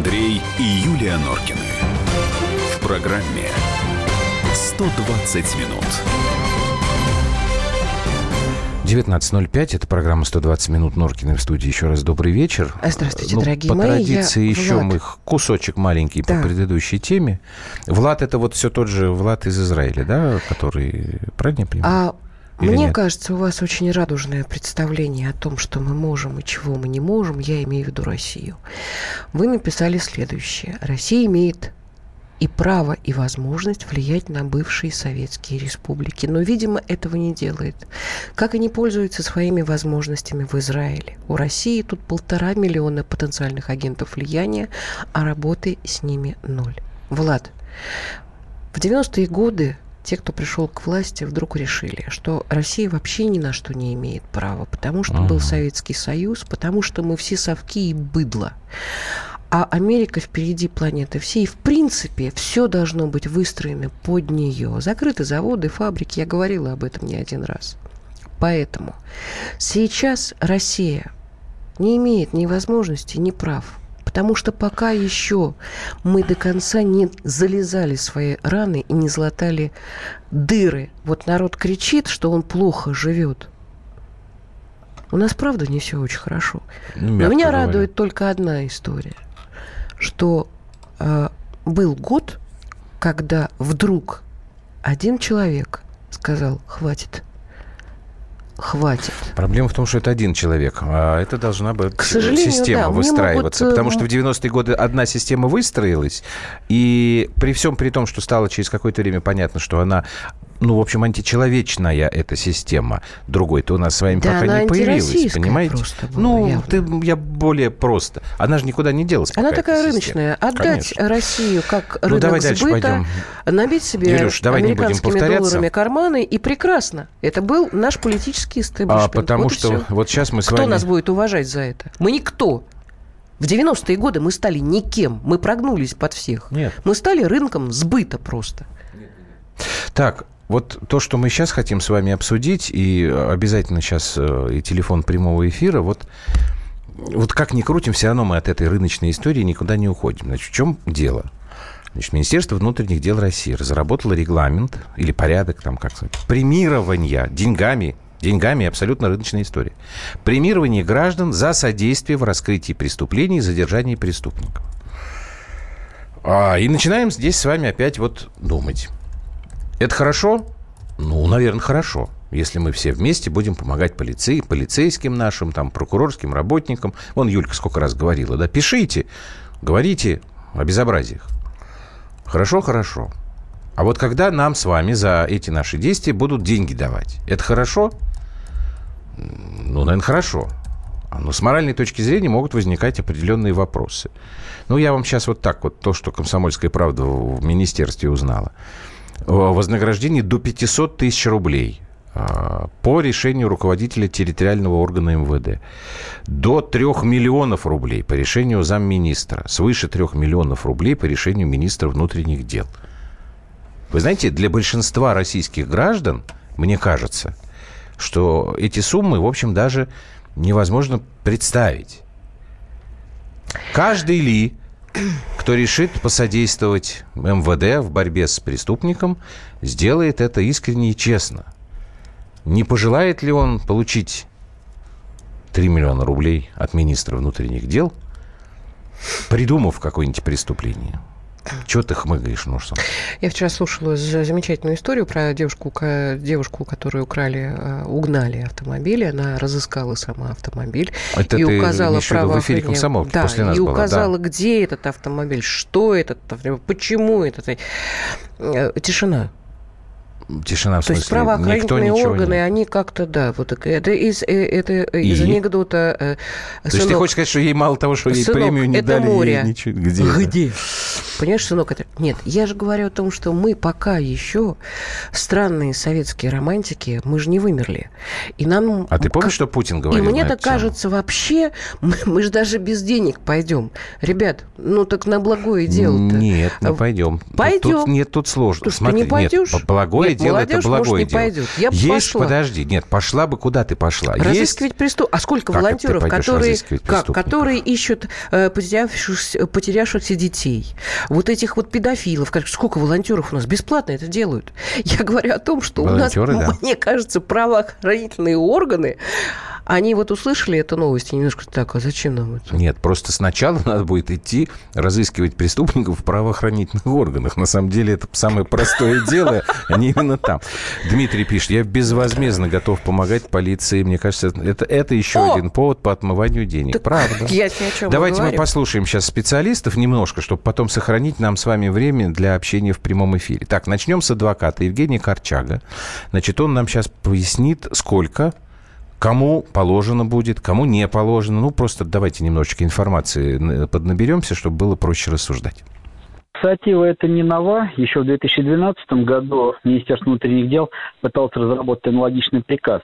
Андрей и Юлия Норкины. В программе 120 минут. 19.05, это программа «120 минут Норкиной в студии». Еще раз добрый вечер. Здравствуйте, ну, дорогие по мои. традиции Я еще Влад. мы кусочек маленький Да. по предыдущей теме. Влад, это вот все тот же Влад из Израиля, да, который, правильно я понимаю? А мне нет? кажется, у вас очень радужное представление о том, что мы можем и чего мы не можем. Я имею в виду Россию. Вы написали следующее. Россия имеет и право, и возможность влиять на бывшие советские республики. Но, видимо, этого не делает. Как и не пользуется своими возможностями в Израиле. У России тут полтора миллиона потенциальных агентов влияния, а работы с ними ноль. Влад, в 90-е годы те, кто пришел к власти, вдруг решили, что Россия вообще ни на что не имеет права, потому что был Ага. Советский Союз, потому что мы все совки и быдло. А Америка впереди планеты всей. В принципе, все должно быть выстроено под нее. Закрыты заводы, фабрики. Я говорила об этом не один раз. Поэтому сейчас Россия не имеет ни возможности, ни прав. Потому что пока еще мы до конца не залезали в свои раны и не златали дыры. Вот народ кричит, что он плохо живет. У нас, правда, не все очень хорошо. Ну, Но меня говоря. радует только одна история, что э, был год, когда вдруг один человек сказал, хватит, хватит. Проблема в том, что это один человек, а это должна быть К сожалению, система да. Выстраиваться. могут, э, потому что в 90-е годы одна система выстроилась, и при всем при том, что стало через какое-то время понятно, что она ну, в общем, античеловечная эта система. Другой-то у нас с вами Да пока она не появилась, понимаете? просто была, ну, явно. ты, я более просто. Она же никуда не делась. Она такая эта система. рыночная. Отдать Конечно. Россию как Ну, рынок давай дальше сбыта, пойдем. набить себе Илюш, давай не будем американскими долларами карманы, и прекрасно. Это был наш политический А, истеблишмент. потому Вот что вот сейчас мы с Кто вами... нас будет уважать за это? Мы никто. В 90-е годы мы стали никем. Мы прогнулись под всех. Нет. Мы стали рынком сбыта просто. Так, вот то, что мы сейчас хотим с вами обсудить, и э, обязательно сейчас э, и телефон прямого эфира, вот, вот как ни крутим, все равно мы от этой рыночной истории никуда не уходим. Значит, в чем дело? Значит, Министерство внутренних дел России разработало регламент или порядок, там, как сказать, премирования деньгами, деньгами абсолютно рыночная история. Премирование граждан за содействие в раскрытии преступлений и задержании преступников. А, и начинаем здесь с вами опять вот думать. Это хорошо? Ну, наверное, хорошо. Если мы все вместе будем помогать полицей, полицейским нашим, там, прокурорским работникам. Вон Юлька сколько раз говорила, да, пишите, говорите о безобразиях. Хорошо, хорошо. А вот когда нам с вами за эти наши действия будут деньги давать, это хорошо? Ну, наверное, хорошо. А, Но с моральной точки зрения могут возникать определенные вопросы. Ну, я вам сейчас вот так вот, то, что «Комсомольская правда» в министерстве узнала. О Вознаграждение до 500 тысяч рублей а, по решению руководителя территориального органа МВД. До 3 миллионов рублей по решению замминистра. Свыше 3 миллионов рублей по решению министра внутренних дел. Вы знаете, для большинства российских граждан, мне кажется, что эти суммы, в общем, даже невозможно представить. Каждый ли, кто решит посодействовать МВД в борьбе с преступником, сделает это искренне и честно. Не пожелает ли он получить 3 миллиона рублей от министра внутренних дел, придумав какое-нибудь преступление? Чего ты хмыгаешь, что? Я вчера слушала за- замечательную историю про девушку, девушку которую украли, э, угнали автомобиль. Она разыскала сама автомобиль Это и ты указала имеешь в эфире «Комсомолки» Да, после нас и была, да. указала, где этот автомобиль, что этот автомобиль, почему этот. Э, Тишина. Тишина в То есть смысле, правоохранительные органы, не... они как-то, да, вот это из, э, это из И? анекдота. э, То есть ты сынок, хочешь сказать, что ей мало того, что ей Сынок, премию не это дали, ей море. ничего... Где? это? Где? Понимаешь, сынок, это... Нет, я же говорю о том, что мы пока еще странные советские романтики, мы же не вымерли. И нам... А ты помнишь, как- что Путин И говорил мне на так тему? кажется, вообще, мы, мы же даже без денег пойдем. Ребят, ну так на благое дело-то. Нет, не А, пойдем. пойдем. Тут, нет, тут сложно. Что, Смотри, не пойдешь? Нет, благое Нет, дело, молодежь, это благое может, не дело. пойдет. Я бы Есть, пошла. подожди, нет, пошла бы, куда ты пошла? Разыскивать преступ... А сколько Как волонтеров, которые, как, преступников? которые ищут э, потерявшихся, потерявшихся детей? Вот этих вот педофилов. Как, сколько волонтеров у нас бесплатно это делают? Я говорю о том, что Волонтеры, у нас, да. мне кажется, правоохранительные органы, они вот услышали эту новость и немножко так, а зачем нам это? Нет, просто сначала надо будет идти разыскивать преступников в правоохранительных органах. На самом деле это самое простое дело, они именно там. Дмитрий пишет, я безвозмездно готов помогать полиции. Мне кажется, это, это еще один повод по отмыванию денег. Правда. Я тебе о чем Давайте мы послушаем сейчас специалистов немножко, чтобы потом сохранить нам с вами время для общения в прямом эфире. Так, начнем с адвоката Евгения Корчага. Значит, он нам сейчас пояснит, сколько, кому положено будет, кому не положено. Ну, просто давайте немножечко информации поднаберемся, чтобы было проще рассуждать. Инициатива эта не нова. Еще в 2012 году Министерство внутренних дел пыталось разработать аналогичный приказ.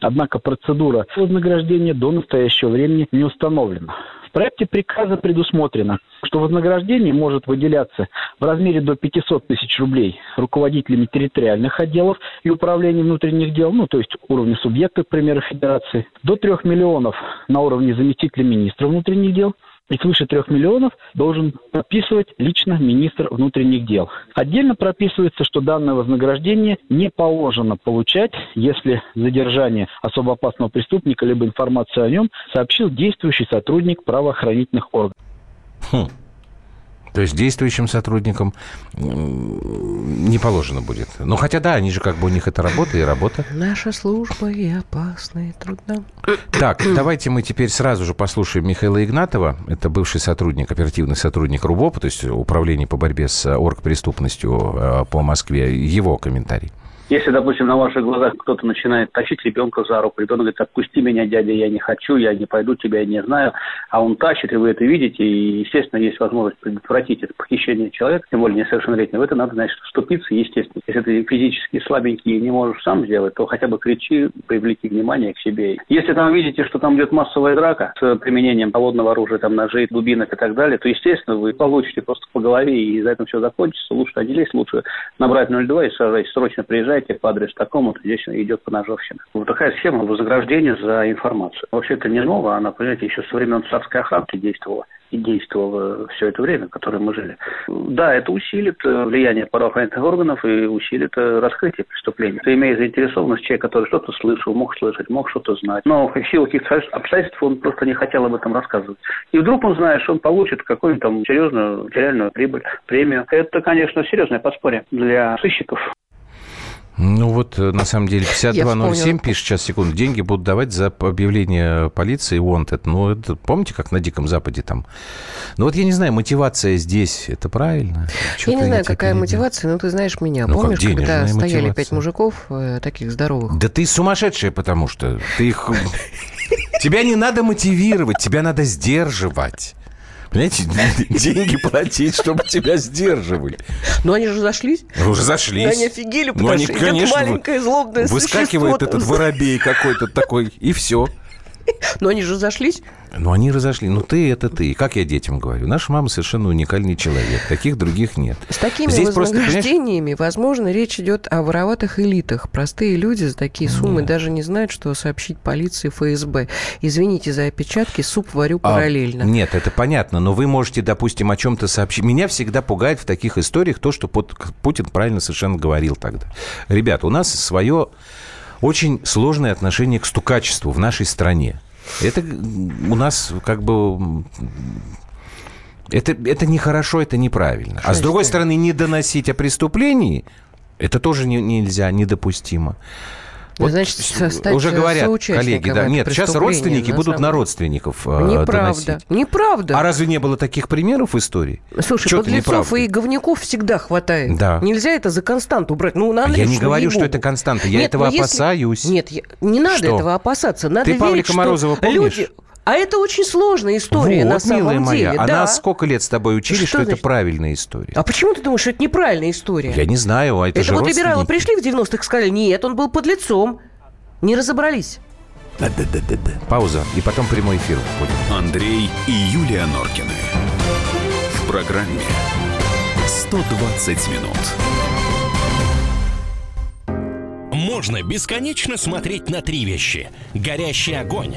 Однако процедура вознаграждения до настоящего времени не установлена. В проекте приказа предусмотрено, что вознаграждение может выделяться в размере до 500 тысяч рублей руководителями территориальных отделов и управления внутренних дел, ну, то есть уровня субъекта, к примеру, федерации, до 3 миллионов на уровне заместителя министра внутренних дел, и свыше трех миллионов должен подписывать лично министр внутренних дел. Отдельно прописывается, что данное вознаграждение не положено получать, если задержание особо опасного преступника либо информацию о нем сообщил действующий сотрудник правоохранительных органов. Хм. То есть действующим сотрудникам не положено будет. Ну, хотя да, они же как бы у них это работа и работа. Наша служба и опасна, и трудна. Так, давайте мы теперь сразу же послушаем Михаила Игнатова. Это бывший сотрудник, оперативный сотрудник РУБОПа, то есть Управление по борьбе с оргпреступностью э, по Москве. Его комментарий. Если, допустим, на ваших глазах кто-то начинает тащить ребенка за руку, ребенок говорит, отпусти меня, дядя, я не хочу, я не пойду, тебя я не знаю, а он тащит, и вы это видите, и, естественно, есть возможность предотвратить это похищение человека, тем более несовершеннолетнего, в это надо, значит, вступиться, естественно. Если ты физически слабенький и не можешь сам сделать, то хотя бы кричи, привлеки внимание к себе. Если там видите, что там идет массовая драка с применением холодного оружия, там ножей, дубинок и так далее, то, естественно, вы получите просто по голове, и за это все закончится. Лучше лезть, лучше набрать 02 и сажать, срочно приезжайте по адресу такому, то здесь идет по ножовщина. Вот такая схема вознаграждения за информацию. Вообще это не ново, она, понимаете, еще со времен царской охранки действовала и действовала все это время, в которое мы жили. Да, это усилит э, влияние правоохранительных органов и усилит э, раскрытие преступления. Ты имея заинтересованность человек, который что-то слышал, мог слышать, мог что-то знать, но в силу каких-то обстоятельств он просто не хотел об этом рассказывать. И вдруг он знает, что он получит какую-нибудь там серьезную материальную прибыль, премию. Это, конечно, серьезное подспорье для сыщиков. Ну вот, э, на самом деле, Я 5207 вспомнила. пишет сейчас, секунду, деньги будут давать за объявление полиции wanted. Ну, это, помните, как на Диком Западе там? Ну вот я не знаю, мотивация здесь, это правильно? Я не знаю, какая перебил. мотивация, но ты знаешь меня. Ну, как Помнишь, когда денежная стояли мотивация. пять мужиков, э, таких здоровых? Да ты сумасшедшая, потому что ты их... Тебя не надо мотивировать, тебя надо сдерживать. Понимаете, деньги платить, чтобы тебя сдерживали. Но они же зашлись. Уже зашлись. Они офигели, Ну, потому они, что конечно, маленькое злобное Выскакивает этот воробей какой-то такой, и все. Но они же зашлись. Ну, они разошли. Ну, ты – это ты. Как я детям говорю. Наша мама совершенно уникальный человек. Таких других нет. С такими Здесь просто, вознаграждениями, возможно, речь идет о вороватых элитах. Простые люди за такие суммы даже не знают, что сообщить полиции ФСБ. Извините за опечатки, суп варю А, параллельно. нет, это понятно, но вы можете, допустим, о чем-то сообщить. Меня всегда пугает в таких историях то, что Пут- Путин правильно совершенно говорил тогда. Ребята, у нас свое очень сложное отношение к стукачеству в нашей стране. Это у нас как бы... Это, это нехорошо, это неправильно. А с другой стороны, не доносить о преступлении, это тоже не- нельзя, недопустимо. Ну, значит, стать уже говорят коллеги, да, нет, сейчас родственники будут на родственников э, Неправда. доносить. Неправда. А разве не было таких примеров в истории? Слушай, Чё подлецов и говняков всегда хватает. Да. Нельзя это за константу брать. Ну, на я не говорю, что это константа. Я Нет, этого ну, если- опасаюсь. Нет, я- не надо Что? этого опасаться. Надо Ты верить, Павлика Морозова помнишь? люди... А это очень сложная история вот, на самом милая моя, деле. а да. нас сколько лет с тобой учили, Что что, это правильная история? А почему ты думаешь, что это неправильная история? Я не знаю, а это, это же вот либералы пришли в 90-х и сказали, нет, он был подлецом. Не разобрались. Да-да-да-да-да. Пауза, и потом прямой эфир будет. Андрей и Юлия Норкины. В программе «120 минут». можно бесконечно смотреть на три вещи. Горящий огонь,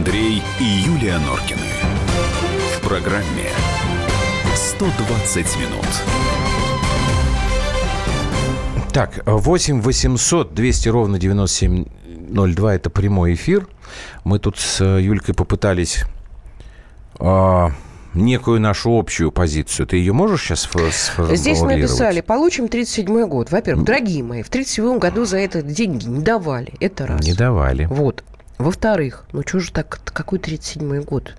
Андрей и Юлия Норкины. В программе 120 минут. Так, 8 800 200 ровно 9702 это прямой эфир. Мы тут с Юлькой попытались а, некую нашу общую позицию. Ты ее можешь сейчас сформулировать? Здесь написали, получим 37-й год. Во-первых, дорогие мои, в 37-м году за это деньги не давали. Это раз. Не давали. Вот. Во-вторых, ну что же так, какой 37-й год?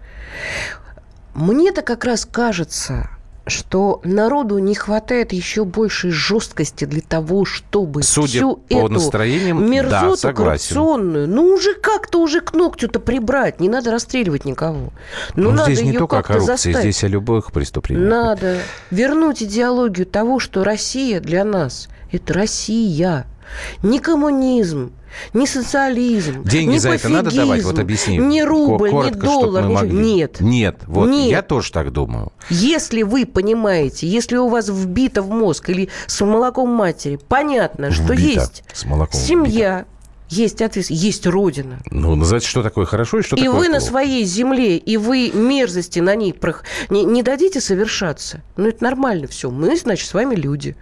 Мне-то как раз кажется, что народу не хватает еще большей жесткости для того, чтобы Судя всю по эту настроениям, мерзоту да, согласен. коррупционную, ну уже как-то уже к ногтю-то прибрать, не надо расстреливать никого. Ну, Ну, надо здесь не только о как-то коррупции, заставить. здесь о любых преступлениях. Надо вернуть идеологию того, что Россия для нас – это Россия. Не коммунизм, не социализм, Деньги не за это надо давать? Вот пофигизм, объясни. Не рубль, коротко, чтоб доллар, могли. Нет. Нет, вот Нет. я тоже так думаю. Если вы понимаете, если у вас вбито в мозг или с молоком матери, понятно, что Вбито. есть С молоком семья, есть ответственность, есть родина. Ну, называется, что такое хорошо и что и такое вы на плохо. своей земле, и вы мерзости на ней прох- не, не дадите совершаться. Ну, это нормально все. Мы, значит, с вами люди.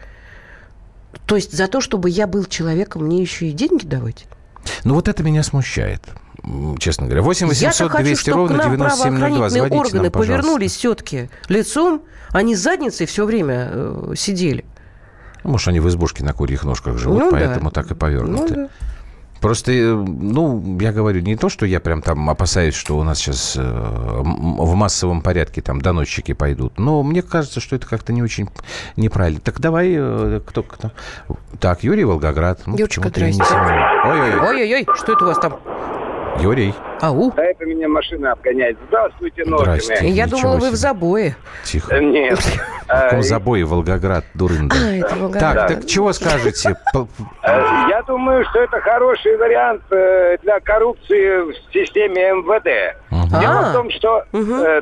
То есть за то, чтобы я был человеком, мне еще и деньги давать? Ну, вот это меня смущает. Честно говоря. 8 Я-то 800 хочу, 200 чтобы к ровно нам 9702. правоохранительные Звоните органы нам, пожалуйста. повернулись все-таки лицом, а не задницей все время э, сидели. Может, они в избушке на курьих ножках живут, Ну да. поэтому так и повернуты. Ну, да. Просто, э, ну, я говорю, не то, что я прям там опасаюсь, что у нас сейчас э, в массовом порядке там доносчики пойдут, но мне кажется, что это как-то не очень неправильно. Так давай, э, кто кто? Так, Юрий Волгоград. Ну, не здрасте. Ой-ой-ой, что это у вас там? Юрий, Ау. Да это меня машина обгоняет. Здравствуйте, Здрасте. Норкины. Я Ничего думала, вы в забое. тихо. Э, Нет. В каком Э, забое Волгоград, дурында? А, это Волгоград. Так, так чего скажете? Э, Я думаю, что это хороший вариант для коррупции в системе МВД. Дело А. в том, что...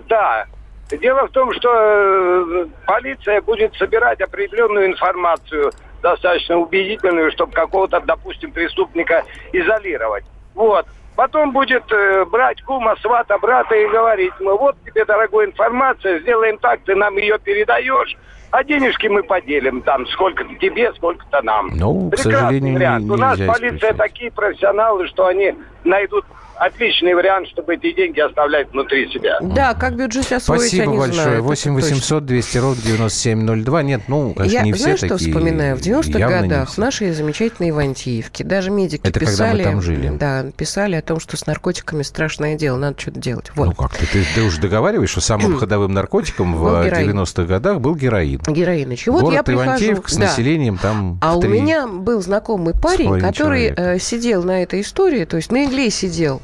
Да. Дело в том, что полиция будет собирать определенную информацию, достаточно убедительную, чтобы какого-то, допустим, преступника изолировать. Вот. Потом будет э, брать кума, свата, брата и говорить, мы вот тебе, дорогая информация, сделаем так, ты нам ее передаешь, а денежки мы поделим там, сколько-то тебе, сколько-то нам. Ну, к Прекрасный сожалению, не- вариант. У нас полиция исключать. такие профессионалы, что они найдут отличный вариант, чтобы эти деньги оставлять внутри себя. Да, как бюджет освоить, Спасибо они большое. знают. 8 это точно. 800 200 ровно 9702. Нет, ну, конечно, Я, не все знаешь, что такие. вспоминаю? В 90-х Явно не годах в нашей замечательной Ивантеевке даже медики Это когда мы писали... там жили. Да, писали о том, что с наркотиками страшное дело, надо что-то делать. Вот. Ну как, ты, ты, ты уже договариваешь, что самым ходовым наркотиком в героин. 90-х годах был героин. Героиныч. И вот Город я прихожу... Ивантеевка с Да. населением там А в у меня был знакомый парень, который человека. э, сидел на этой истории, то есть на игле сидел.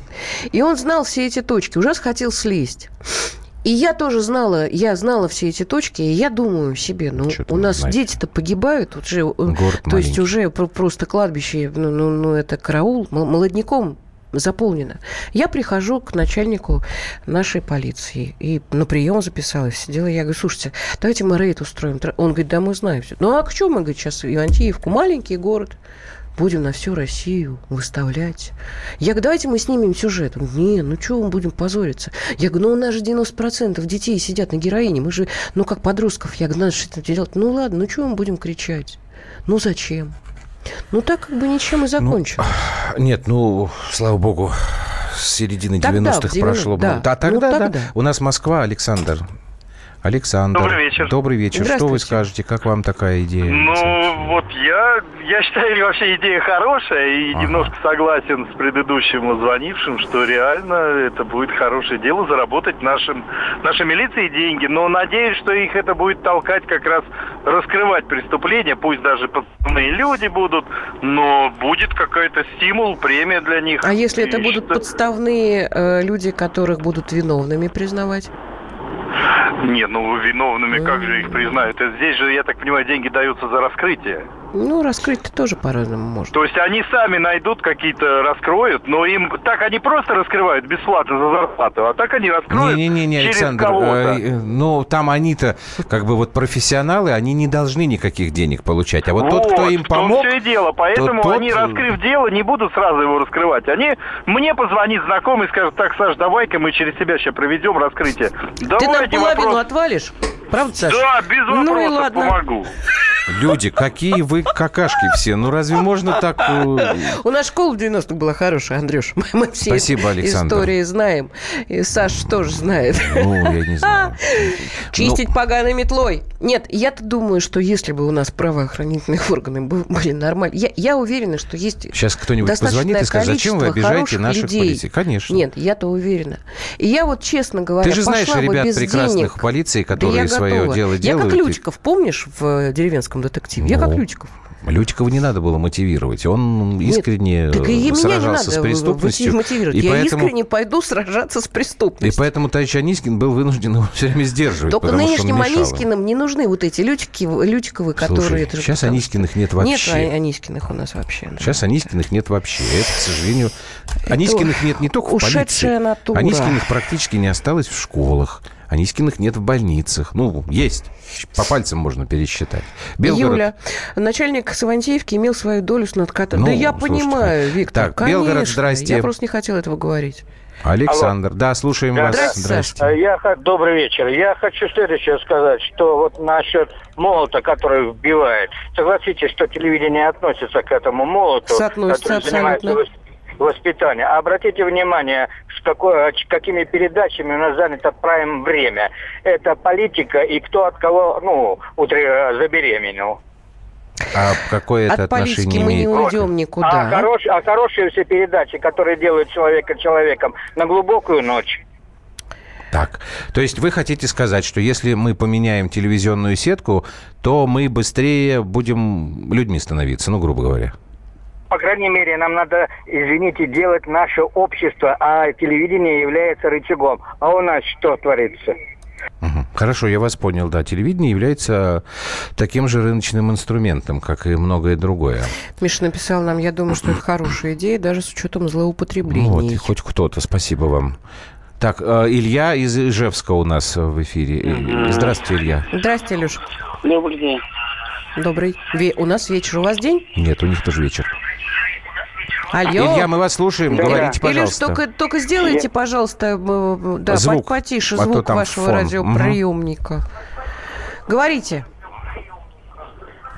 И он знал все эти точки, ужас хотел слезть. И я тоже знала, я знала все эти точки, и я думаю себе, ну, у нас знаешь? дети-то погибают, уже, э, Город то есть маленький. уже про- просто кладбище, ну, ну, ну, это караул, мол- молодняком заполнено. Я прихожу к начальнику нашей полиции и на прием записалась, сидела, я говорю, слушайте, давайте мы рейд устроим. Он говорит, да мы знаем все. Ну а к чему мы, говорит, сейчас Ивантеевку, маленький город, будем на всю Россию выставлять. Я говорю, давайте мы снимем сюжет. Он, не, ну что мы будем позориться? Я говорю, ну у нас же 90% детей сидят на героине, мы же, ну как подростков, я говорю, надо что-то делать. Ну ладно, ну что мы будем кричать? Ну зачем? Ну так как бы ничем и закончилось. Нет, ну, слава богу, с середины Тогда, 90-х в 90-х, прошло да. много. Да, Ну, тогда, да. тогда. У нас Москва, Александр. Александр. Добрый вечер. Добрый вечер. Что вы скажете? Как вам такая идея? Ну, вот я, я считаю, вообще идея хорошая и Ага. немножко согласен с предыдущим звонившим, что реально это будет хорошее дело заработать нашим, нашей милиции деньги. Но надеюсь, что их это будет толкать как раз раскрывать преступления, пусть даже подставные люди будут, но будет какой-то стимул, премия для них. А если это И будут что- подставные э, люди, которых будут виновными признавать? Нет, ну виновными как же их признают? Здесь же, я так понимаю, деньги даются за раскрытие. Ну, раскрыть-то тоже по-разному можно. То есть они сами найдут какие-то, раскроют, но им так они просто раскрывают бесплатно за зарплату, а так они раскроют Не-не-не, через Александр, кого-то. э, ну там они-то как бы вот профессионалы, они не должны никаких денег получать. А вот, тот, кто Вот, им помог, все и дело. Поэтому тот- они, раскрыв дело, не будут сразу его раскрывать. Они мне позвонит знакомый и скажет, так, Саш, давай-ка мы через себя сейчас проведем раскрытие. Ты нам половину вопрос. отвалишь? Правда, Саша? Да, без вопросов Ну и ладно. помогу. люди, какие вы какашки все. Ну разве можно так... э, У нас школа в 90-х была хорошая, Андрюш. Мы, все Спасибо, Александр. истории знаем. И Саша тоже знает. Ну, я не знаю. Чистить поганой метлой. Нет, я-то думаю, что если бы у нас правоохранительные органы бы- были нормальны... Я, я уверена, что есть Сейчас кто-нибудь позвонит и скажет, зачем вы обижаете наших людей. полицей? Конечно. Нет, я-то уверена. И я вот, честно говоря, Ты же знаешь ребят прекрасных денег. полиции, Да которые я свое готова. дело Я делают. как и- Лючиков, помнишь, в э, «Деревенском детективе»? Я Ну, как Лючиков. Лютикова не надо было мотивировать. Он искренне Так и сражался с преступностью. мотивировать. И я поэтому, искренне пойду сражаться с и преступностью. поэтому товарищ Анискин был вынужден его все время сдерживать. Только нынешним. Анискиным не нужны вот эти лютики, лютиковы, которые... Слушай, это сейчас потому Анискиных нет вообще. Нет А- Анискиных у нас вообще. да. Сейчас Анискиных нет вообще. Это, к сожалению... Анискиных нет не только в полиции. натура. Анискиных практически не осталось в школах. Анискиных нет в больницах. Ну, есть. По пальцам можно пересчитать. Белгород... Юля, начальник Савантеевки имел свою долю с надкатом. Ну, да я слушайте, понимаю, Виктор, так, Белгород, конечно. здрасте. Я просто не хотела этого говорить. Александр. Да, слушаем Да, вас. здрасте. А Я, добрый вечер. Я хочу следующее сказать, что вот насчет молота, который вбивает. Согласитесь, что телевидение относится к этому молоту, Соотносится который занимается абсолютно. Вос- воспитанием. А Обратите внимание, с какой, ч- какими передачами у нас занято прайм время. Это политика и кто от кого, ну, утре забеременел. А какое это От политики отношение мы не уйдем никуда. А, хорош- а хорошие все передачи, которые делают человека человеком на глубокую ночь. Так, то есть вы хотите сказать, что если мы поменяем телевизионную сетку, то мы быстрее будем людьми становиться, ну, грубо говоря. По крайней мере, нам надо, извините, делать наше общество, а телевидение является рычагом. А у нас что творится? Хорошо, я вас понял, да. Телевидение является таким же рыночным инструментом, как и многое другое. Миша написал нам, я думаю, что это хорошая идея, даже с учетом злоупотреблений. Ну вот, и хоть кто-то, спасибо вам. Так, э, Илья из Ижевска у нас в эфире. Э, Здравствуйте, Илья. Здрасте, Илюш. Добрый день. Добрый. Ве- У нас вечер, у вас день? Нет, у них тоже вечер. Алло. Илья, мы вас слушаем, Да. говорите, Илюш, пожалуйста. только, только сделайте, пожалуйста, э, да, Звук, по- потише а звук вашего фон. радиоприемника. Говорите.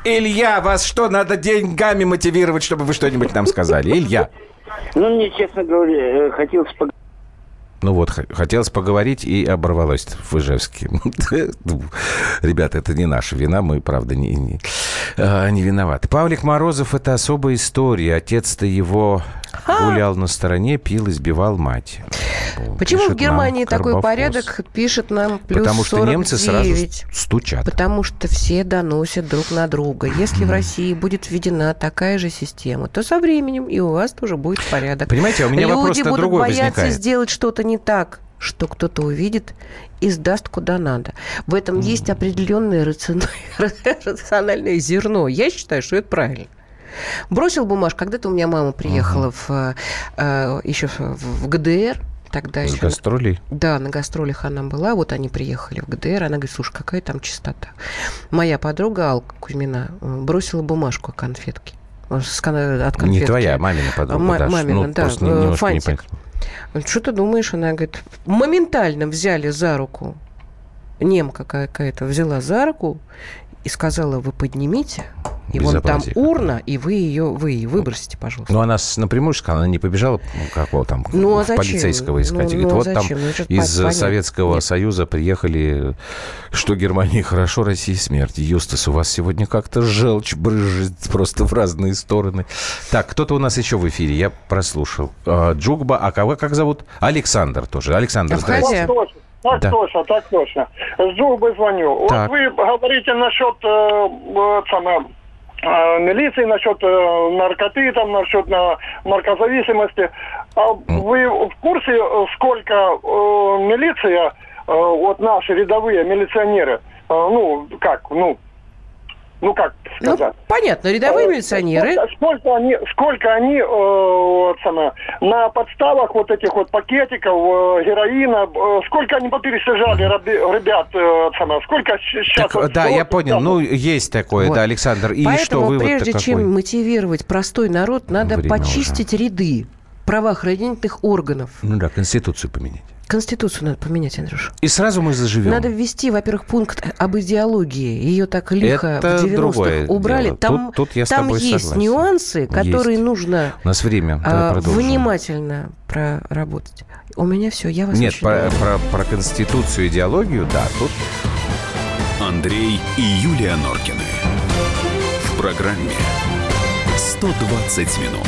Илья, вас что, надо деньгами мотивировать, чтобы вы что-нибудь нам сказали? Илья. Ну, мне, честно говоря, э, хотелось поговорить. Ну вот, хотелось поговорить и оборвалось в Ижевске. Ребята, это не наша вина, мы, правда, не, не, а, не виноваты. Павлик Морозов – это особая история. Отец-то его гулял на стороне, пил, избивал мать. Почему в Германии такой порядок, пишет нам плюс Потому что 49. немцы сразу стучат. Потому что все доносят друг на друга. Если в России будет введена такая же система, то со временем и у вас тоже будет порядок. Понимаете, у меня Люди вопрос-то будут другой бояться возникает. сделать что-то не так, что кто-то увидит и сдаст куда надо. В этом есть определенное рацион- рациональное зерно. Я считаю, что это правильно. Бросил бумажку. Когда-то у меня мама приехала в, э, э, еще в ГДР. Тогда С еще гастролей? да, на гастролях она была, вот они приехали в ГДР, она говорит, слушай, какая там чистота. Моя подруга Алка Кузьмина э, бросила бумажку конфетки. э, с кон- от конфетки. Не твоя, а мамина подруга. Ма- Даш. мамина, ну, да, не- э, фантик. Что ты думаешь? Она говорит, моментально взяли за руку, немка какая-то взяла за руку и сказала, вы поднимите И вон там урна, и вы ее вы выбросите, пожалуйста. Ну, она напрямую сказала, она не побежала, ну, какого там, Ну, а зачем? полицейского искать. Ну, Говорит, ну, а вот там зачем? Ну, это ж из понятно. Советского Нет. Союза приехали, что Германии хорошо, России смерть. Юстас, у вас сегодня как-то желчь брызжет просто в разные стороны. Так, кто-то у нас еще в эфире, я прослушал. А, Джугба, а кого как зовут? Александр тоже. Александр, здрасте. Так точно, так Да. точно, так точно. С Джубы звоню. Так. Вот вы говорите насчет э, вот самое, э, милиции, насчет э, наркоты, там, насчет на, наркозависимости. А вы в курсе, э, сколько э, милиция, э, вот наши рядовые милиционеры, э, ну, как, ну, ну, как Ну, сказать? понятно, рядовые Э, милиционеры. Сколько, сколько они, сколько они э, вот самое, на подставах вот этих вот пакетиков э, героина, э, сколько они попересажали ребят, э, самое, сколько сейчас... Так, да, я понял. Ну, есть такое, Вот. да, Александр. И что Поэтому вывод прежде какой? чем мотивировать простой народ, надо Время почистить ряды правоохранительных органов. Ну да, Конституцию поменять. Конституцию надо поменять, Андрюш. И сразу мы заживем. Надо ввести, во-первых, пункт об идеологии. Ее так лихо Это в 90-х другое убрали. дело. Там, Тут- тут я с там тобой есть согласен. нюансы, которые Есть. нужно У нас время. Давай а, внимательно проработать. У меня все, я вас Нет, очень про, про- про Конституцию, идеологию, да, тут Андрей и Юлия Норкины. В программе 120 минут.